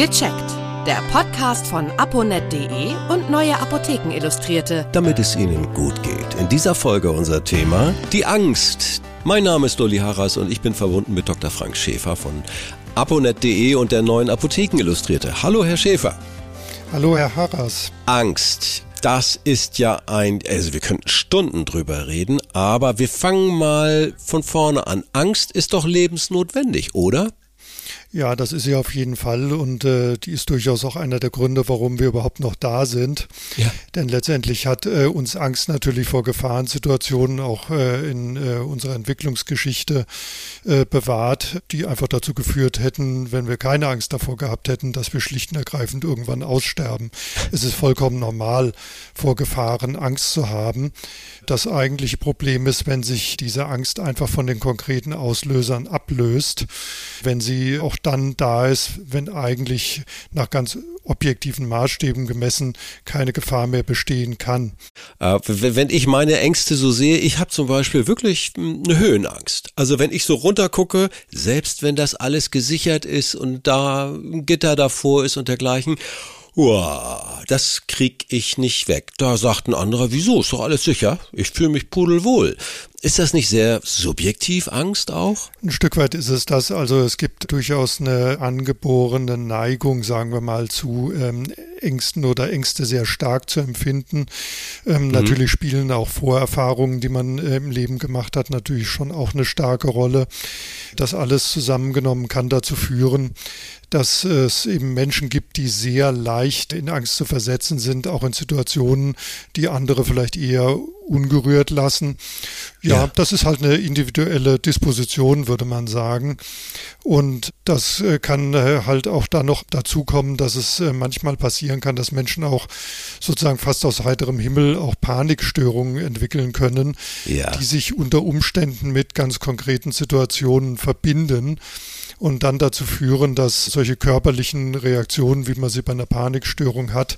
Gecheckt. Der Podcast von aponet.de und Neue Apotheken Illustrierte. Damit es Ihnen gut geht. In dieser Folge unser Thema die Angst. Mein Name ist Dolly Harras und ich bin verbunden mit Dr. Frank Schäfer von aponet.de und der Neuen Apotheken Illustrierte. Hallo, Herr Schäfer. Hallo, Herr Harras. Angst. Das ist ja ein, also wir könnten Stunden drüber reden, aber wir fangen mal von vorne an. Angst ist doch lebensnotwendig, oder? Ja, das ist sie auf jeden Fall und äh, die ist durchaus auch einer der Gründe, warum wir überhaupt noch da sind. Ja. Denn letztendlich hat äh, uns Angst natürlich vor Gefahrensituationen auch äh, in äh, unserer Entwicklungsgeschichte äh, bewahrt, die einfach dazu geführt hätten, wenn wir keine Angst davor gehabt hätten, dass wir schlicht und ergreifend irgendwann aussterben. Es ist vollkommen normal, vor Gefahren Angst zu haben. Das eigentliche Problem ist, wenn sich diese Angst einfach von den konkreten Auslösern ablöst, wenn sie auch dann da ist, wenn eigentlich nach ganz objektiven Maßstäben gemessen keine Gefahr mehr bestehen kann. Äh, wenn ich meine Ängste so sehe, ich habe zum Beispiel wirklich hm, eine Höhenangst. Also wenn ich so runtergucke, selbst wenn das alles gesichert ist und da ein Gitter davor ist und dergleichen, Uah, das krieg ich nicht weg. Da sagt ein anderer, wieso? Ist doch alles sicher. Ich fühle mich pudelwohl. Ist das nicht sehr subjektiv, Angst auch? Ein Stück weit ist es das. Also es gibt durchaus eine angeborene Neigung, sagen wir mal, zu ähm, Ängsten oder Ängste sehr stark zu empfinden. Ähm, mhm. Natürlich spielen auch Vorerfahrungen, die man äh, im Leben gemacht hat, natürlich schon auch eine starke Rolle. Das alles zusammengenommen kann dazu führen, dass es eben Menschen gibt, die sehr leicht in Angst zu versetzen sind, auch in Situationen, die andere vielleicht eher ungerührt lassen. Ja, ja, das ist halt eine individuelle Disposition, würde man sagen. Und das äh, kann äh, halt auch da noch dazu kommen, dass es äh, manchmal passieren kann, dass Menschen auch sozusagen fast aus heiterem Himmel auch Panikstörungen entwickeln können, ja. die sich unter Umständen mit ganz konkreten Situationen verbinden und dann dazu führen, dass solche körperlichen Reaktionen, wie man sie bei einer Panikstörung hat,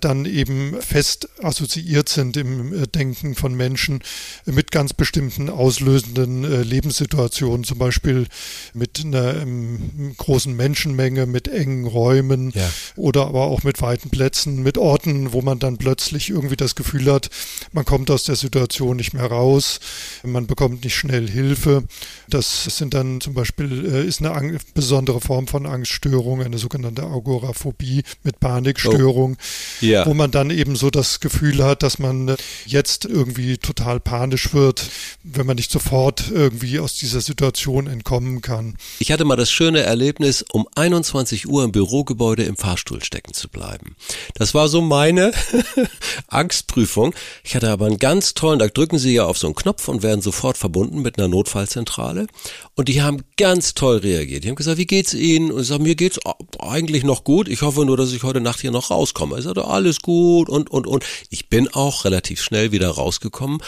dann eben fest assoziiert sind im äh, Denken von Menschen mit ganz bestimmten auslösenden äh, Lebenssituationen, zum Beispiel mit einer ähm, großen Menschenmenge, mit engen Räumen ja. oder aber auch mit weiten Plätzen, mit Orten, wo man dann plötzlich irgendwie das Gefühl hat, man kommt aus der Situation nicht mehr raus, man bekommt nicht schnell Hilfe. Das sind dann zum Beispiel, äh, ist eine besondere Form von Angststörung, eine sogenannte Agoraphobie mit Panikstörung, oh. Ja. wo man dann eben so das Gefühl hat, dass man äh, jetzt irgendwie total panisch wird, wenn man nicht sofort irgendwie aus dieser Situation entkommen kann. Ich hatte mal das schöne Erlebnis, um 21 Uhr im Bürogebäude im Fahrstuhl stecken zu bleiben. Das war so meine Angstprüfung. Ich hatte aber einen ganz tollen, da drücken Sie ja auf so einen Knopf und werden sofort verbunden mit einer Notfallzentrale. Und die haben ganz toll reagiert. Die haben gesagt, wie geht's Ihnen? Und ich sage, mir geht's eigentlich noch gut. Ich hoffe nur, dass ich heute Nacht hier noch rauskomme. Ich sagte, alles gut und, und, und. Ich bin auch relativ schnell wieder rausgekommen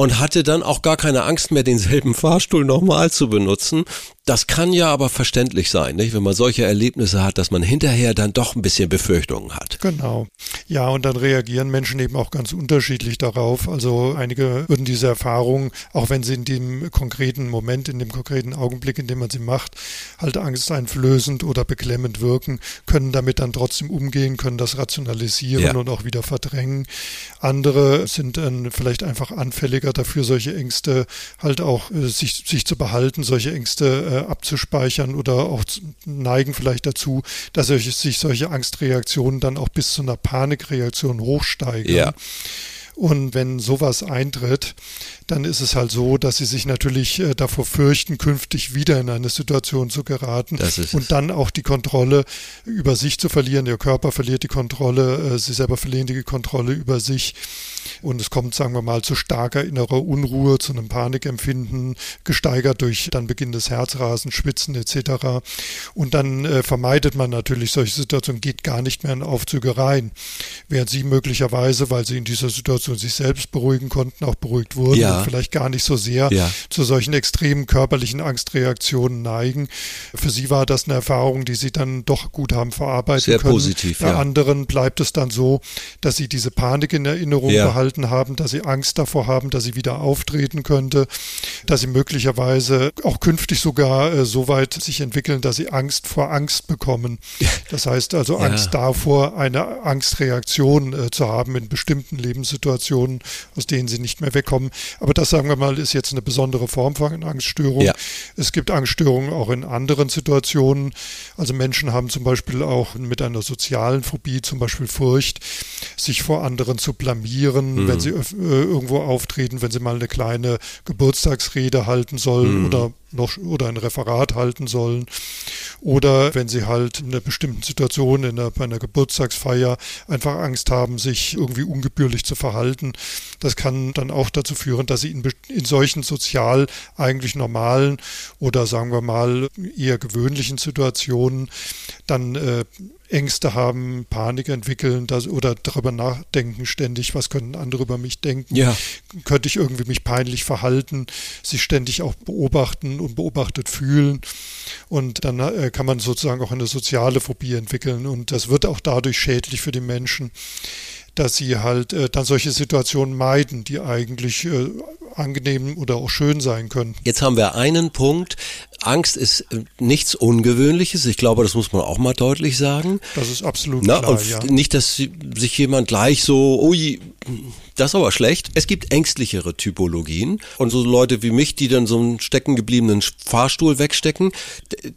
und hatte dann auch gar keine Angst mehr, denselben Fahrstuhl nochmal zu benutzen. Das kann ja aber verständlich sein, nicht? wenn man solche Erlebnisse hat, dass man hinterher dann doch ein bisschen Befürchtungen hat. Genau. Ja, und dann reagieren Menschen eben auch ganz unterschiedlich darauf. Also einige würden diese Erfahrung, auch wenn sie in dem konkreten Moment, in dem konkreten Augenblick, in dem man sie macht, halt angsteinflößend oder beklemmend wirken, können damit dann trotzdem umgehen, können das rationalisieren ja. und auch wieder verdrängen. Andere sind dann vielleicht einfach anfälliger dafür, solche Ängste halt auch äh, sich, sich zu behalten, solche Ängste äh, abzuspeichern oder auch neigen vielleicht dazu, dass sich solche Angstreaktionen dann auch bis zu einer Panikreaktion hochsteigen. Ja. Und wenn sowas eintritt, dann ist es halt so, dass sie sich natürlich äh, davor fürchten, künftig wieder in eine Situation zu geraten und dann auch die Kontrolle über sich zu verlieren. Ihr Körper verliert die Kontrolle, äh, sie selber verlieren die Kontrolle über sich. Und es kommt, sagen wir mal, zu starker innerer Unruhe, zu einem Panikempfinden, gesteigert durch dann Beginn des Herzrasen, Schwitzen etc. Und dann äh, vermeidet man natürlich solche Situationen, geht gar nicht mehr in Aufzüge rein. Während sie möglicherweise, weil sie in dieser Situation sich selbst beruhigen konnten, auch beruhigt wurden Ja. und vielleicht gar nicht so sehr Ja. zu solchen extremen körperlichen Angstreaktionen neigen. Für sie war das eine Erfahrung, die sie dann doch gut haben verarbeiten Sehr können. positiv, Bei ja. anderen bleibt es dann so, dass sie diese Panik in Erinnerung Ja. Behalten haben, dass sie Angst davor haben, dass sie wieder auftreten könnte, dass sie möglicherweise auch künftig sogar äh, so weit sich entwickeln, dass sie Angst vor Angst bekommen. Das heißt also Ja. Angst davor, eine Angstreaktion äh, zu haben in bestimmten Lebenssituationen, aus denen sie nicht mehr wegkommen. Aber das, sagen wir mal, ist jetzt eine besondere Form von Angststörung. Ja. Es gibt Angststörungen auch in anderen Situationen. Also Menschen haben zum Beispiel auch mit einer sozialen Phobie, zum Beispiel Furcht, sich vor anderen zu blamieren, wenn sie äh, irgendwo auftreten, wenn sie mal eine kleine Geburtstagsrede halten sollen oder noch oder ein Referat halten sollen. Oder wenn sie halt in einer bestimmten Situation in einer, bei einer Geburtstagsfeier einfach Angst haben, sich irgendwie ungebührlich zu verhalten. Das kann dann auch dazu führen, dass sie in, in solchen sozial eigentlich normalen oder sagen wir mal eher gewöhnlichen Situationen dann äh, Ängste haben, Panik entwickeln dass, oder darüber nachdenken ständig, was könnten andere über mich denken, Ja. könnte ich irgendwie mich peinlich verhalten, sich ständig auch beobachten und beobachtet fühlen? Und dann äh, kann man sozusagen auch eine soziale Phobie entwickeln. Und das wird auch dadurch schädlich für die Menschen, dass sie halt äh, dann solche Situationen meiden, die eigentlich äh, angenehm oder auch schön sein können. Jetzt haben wir einen Punkt. Angst ist äh, nichts Ungewöhnliches. Ich glaube, das muss man auch mal deutlich sagen. Das ist absolut Na, klar, ja. nicht, dass sich jemand gleich so, ui, das ist aber schlecht. Es gibt ängstlichere Typologien und so Leute wie mich, die dann so einen stecken gebliebenen Fahrstuhl wegstecken.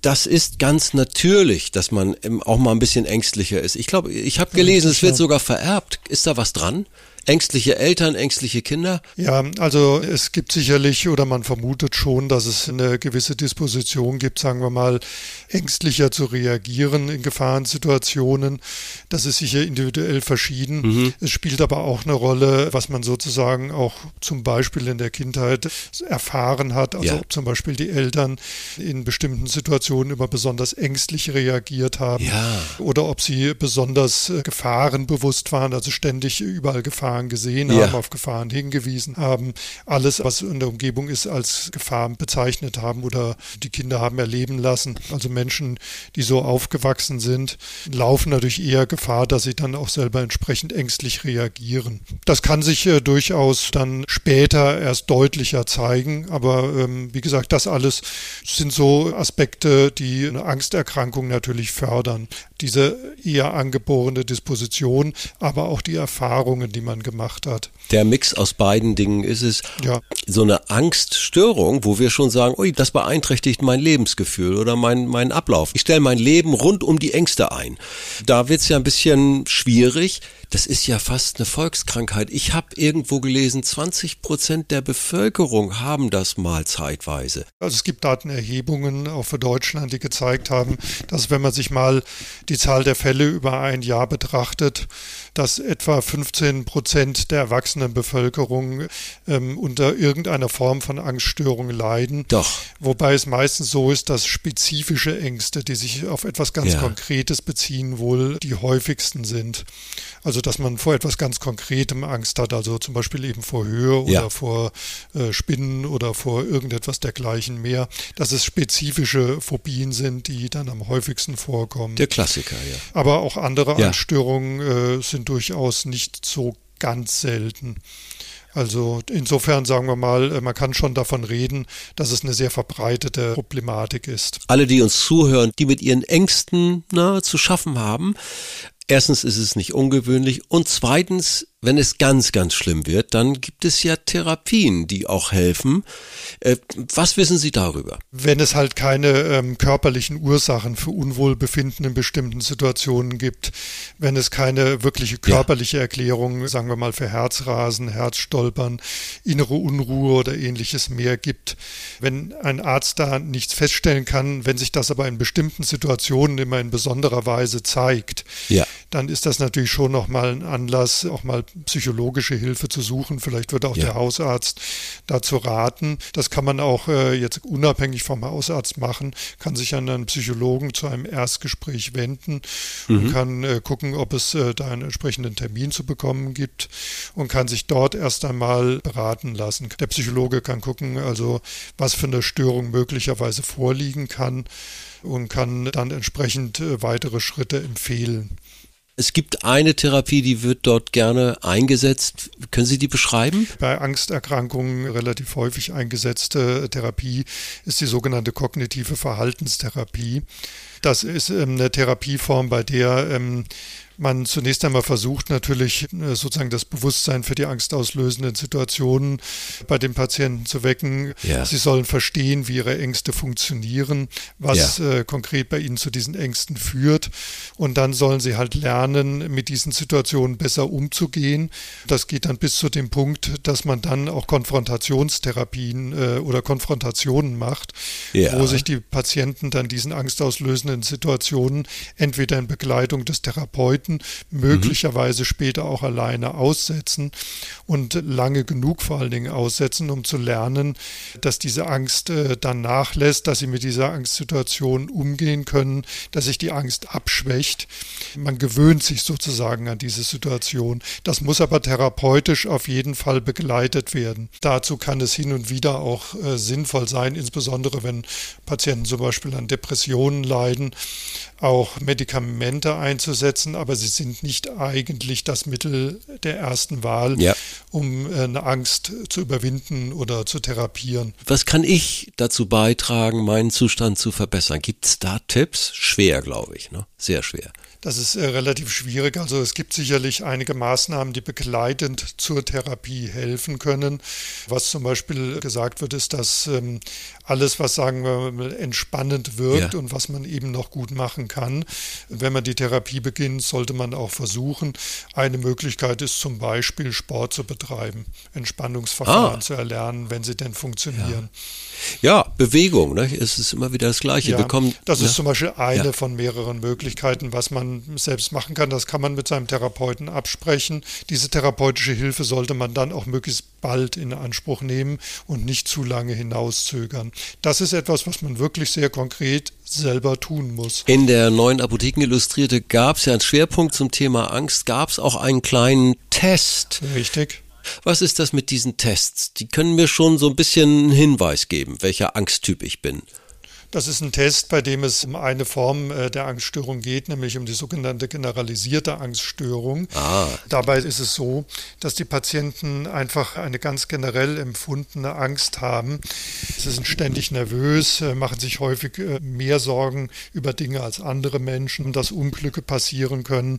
Das ist ganz natürlich, dass man auch mal ein bisschen ängstlicher ist. Ich glaube, ich habe gelesen, es wird sogar vererbt. Ist da was dran? Ängstliche Eltern, ängstliche Kinder? Ja, also es gibt sicherlich oder man vermutet schon, dass es eine gewisse Disposition gibt, sagen wir mal, ängstlicher zu reagieren in Gefahrensituationen. Das ist sicher individuell verschieden. Es spielt aber auch eine Rolle, was man sozusagen auch zum Beispiel in der Kindheit erfahren hat. Also Ja. ob zum Beispiel die Eltern in bestimmten Situationen immer besonders ängstlich reagiert haben Ja. oder ob sie besonders gefahrenbewusst waren, also ständig überall Gefahren gesehen Ja. haben, auf Gefahren hingewiesen haben, alles, was in der Umgebung ist, als Gefahr bezeichnet haben oder die Kinder haben erleben lassen. Also Menschen, die so aufgewachsen sind, laufen natürlich eher Gefahr, dass sie dann auch selber entsprechend ängstlich reagieren. Das kann sich äh, durchaus dann später erst deutlicher zeigen, aber ähm, wie gesagt, das alles sind so Aspekte, die eine Angsterkrankung natürlich fördern. Diese eher angeborene Disposition, aber auch die Erfahrungen, die man gemacht hat. Der Mix aus beiden Dingen ist es. Ja. So eine Angststörung, wo wir schon sagen, ui, das beeinträchtigt mein Lebensgefühl oder mein, mein Ablauf. Ich stelle mein Leben rund um die Ängste ein. Da wird's ja ein bisschen schwierig. Das ist ja fast eine Volkskrankheit. Ich habe irgendwo gelesen, 20 Prozent der Bevölkerung haben das mal zeitweise. Also es gibt Datenerhebungen auch für Deutschland, die gezeigt haben, dass wenn man sich mal die Zahl der Fälle über ein Jahr betrachtet, dass etwa 15 Prozent der erwachsenen Bevölkerung ähm, unter irgendeiner Form von Angststörungen leiden. Doch. Wobei es meistens so ist, dass spezifische Ängste, die sich auf etwas ganz Ja. Konkretes beziehen, wohl die häufigsten sind. Also dass man vor etwas ganz Konkretem Angst hat, also zum Beispiel eben vor Höhe Ja. oder vor äh, Spinnen oder vor irgendetwas dergleichen mehr, dass es spezifische Phobien sind, die dann am häufigsten vorkommen. Der Klassiker, ja. Aber auch andere Ja. Angststörungen äh, sind durchaus nicht so ganz selten. Also insofern sagen wir mal, äh, man kann schon davon reden, dass es eine sehr verbreitete Problematik ist. alle, die uns zuhören, die mit ihren Ängsten na, zu schaffen haben. Erstens ist es nicht ungewöhnlich und zweitens, wenn es ganz, ganz schlimm wird, dann gibt es ja Therapien, die auch helfen. Äh, was wissen Sie darüber? Wenn es halt keine ähm, körperlichen Ursachen für Unwohlbefinden in bestimmten Situationen gibt, wenn es keine wirkliche körperliche Erklärung, sagen wir mal für Herzrasen, Herzstolpern, innere Unruhe oder ähnliches mehr gibt, wenn ein Arzt da nichts feststellen kann, wenn sich das aber in bestimmten Situationen immer in besonderer Weise zeigt, Ja. dann ist das natürlich schon nochmal ein Anlass, auch mal psychologische Hilfe zu suchen. Vielleicht wird auch ja. der Hausarzt dazu raten. Das kann man auch äh, jetzt unabhängig vom Hausarzt machen, kann sich an einen Psychologen zu einem Erstgespräch wenden mhm. und kann äh, gucken, ob es äh, da einen entsprechenden Termin zu bekommen gibt und kann sich dort erst einmal beraten lassen. Der Psychologe kann gucken, also was für eine Störung möglicherweise vorliegen kann und kann dann entsprechend äh, weitere Schritte empfehlen. Es gibt eine Therapie, die wird dort gerne eingesetzt. Können Sie die beschreiben? Bei Angsterkrankungen relativ häufig eingesetzte Therapie ist die sogenannte kognitive Verhaltenstherapie. Das ist ähm, eine Therapieform, bei der ähm, man zunächst einmal versucht natürlich äh, sozusagen das Bewusstsein für die angstauslösenden Situationen bei den Patienten zu wecken. Ja. Sie sollen verstehen, wie ihre Ängste funktionieren, was ja. äh, konkret bei ihnen zu diesen Ängsten führt. Und dann sollen sie halt lernen, mit diesen Situationen besser umzugehen. Das geht dann bis zu dem Punkt, dass man dann auch Konfrontationstherapien äh, oder Konfrontationen macht, ja. wo sich die Patienten dann diesen angstauslösenden Situationen entweder in Begleitung des Therapeuten Leuten möglicherweise mhm. später auch alleine aussetzen und lange genug vor allen Dingen aussetzen, um zu lernen, dass diese Angst äh, dann nachlässt, dass sie mit dieser Angstsituation umgehen können, dass sich die Angst abschwächt. Man gewöhnt sich sozusagen an diese Situation. Das muss aber therapeutisch auf jeden Fall begleitet werden. Dazu kann es hin und wieder auch äh, sinnvoll sein, insbesondere wenn Patienten zum Beispiel an Depressionen leiden, auch Medikamente einzusetzen, aber sie sind nicht eigentlich das Mittel der ersten Wahl, ja. um äh, eine Angst zu überwinden oder zu therapieren. Was kann ich dazu beitragen, meinen Zustand zu verbessern? Gibt es da Tipps? Schwer, glaube ich, ne? Sehr schwer. Das ist äh, relativ schwierig. Also es gibt sicherlich einige Maßnahmen, die begleitend zur Therapie helfen können. Was zum Beispiel gesagt wird, ist, dass ähm, alles, was sagen wir mal entspannend wirkt ja. und was man eben noch gut machen kann. Wenn man die Therapie beginnt, sollte man auch versuchen. Eine Möglichkeit ist zum Beispiel Sport zu betreiben, Entspannungsverfahren ah. zu erlernen, wenn sie denn funktionieren. Ja, ja Bewegung, ne? es ist immer wieder das Gleiche. Ja, Bekommen, das ist ne? zum Beispiel eine von mehreren Möglichkeiten, was man selbst machen kann. Das kann man mit seinem Therapeuten absprechen. Diese therapeutische Hilfe sollte man dann auch möglichst bald in Anspruch nehmen und nicht zu lange hinauszögern. Das ist etwas, was man wirklich sehr konkret selber tun muss. In der neuen Apotheken Illustrierte gab es ja einen Schwerpunkt zum Thema Angst, gab es auch einen kleinen Test. Richtig. Was ist das mit diesen Tests? Die können mir schon so ein bisschen einen Hinweis geben, welcher Angsttyp ich bin. Das ist ein Test, bei dem es um eine Form äh, der Angststörung geht, nämlich um die sogenannte generalisierte Angststörung. Ah. Dabei ist es so, dass die Patienten einfach eine ganz generell empfundene Angst haben. Sie sind ständig nervös, äh, machen sich häufig äh, mehr Sorgen über Dinge als andere Menschen, dass Unglücke passieren können.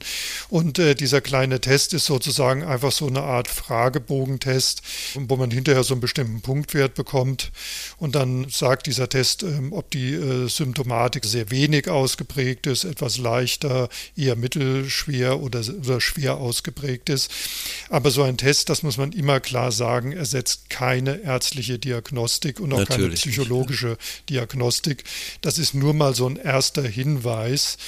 Und dieser kleine Test ist sozusagen einfach so eine Art Fragebogentest, wo man hinterher so einen bestimmten Punktwert bekommt. Und dann sagt dieser Test, ähm, ob die die äh, Symptomatik sehr wenig ausgeprägt ist, etwas leichter, eher mittelschwer oder, oder schwer ausgeprägt ist. Aber so ein Test, das muss man immer klar sagen, ersetzt keine ärztliche Diagnostik und auch Natürlich. keine psychologische Diagnostik. Das ist nur mal so ein erster Hinweis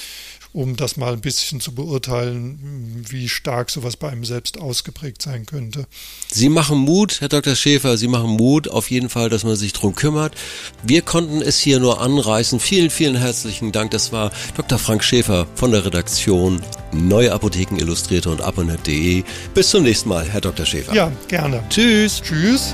um das mal ein bisschen zu beurteilen, wie stark sowas bei einem selbst ausgeprägt sein könnte. Sie machen Mut, Herr Dr. Schäfer, Sie machen Mut auf jeden Fall, dass man sich darum kümmert. Wir konnten es hier nur anreißen. Vielen, vielen herzlichen Dank. Das war Dr. Frank Schäfer von der Redaktion Neue Apotheken Illustrierte und abonnet.de. Bis zum nächsten Mal, Herr Dr. Schäfer. Ja, gerne. Tschüss. Tschüss.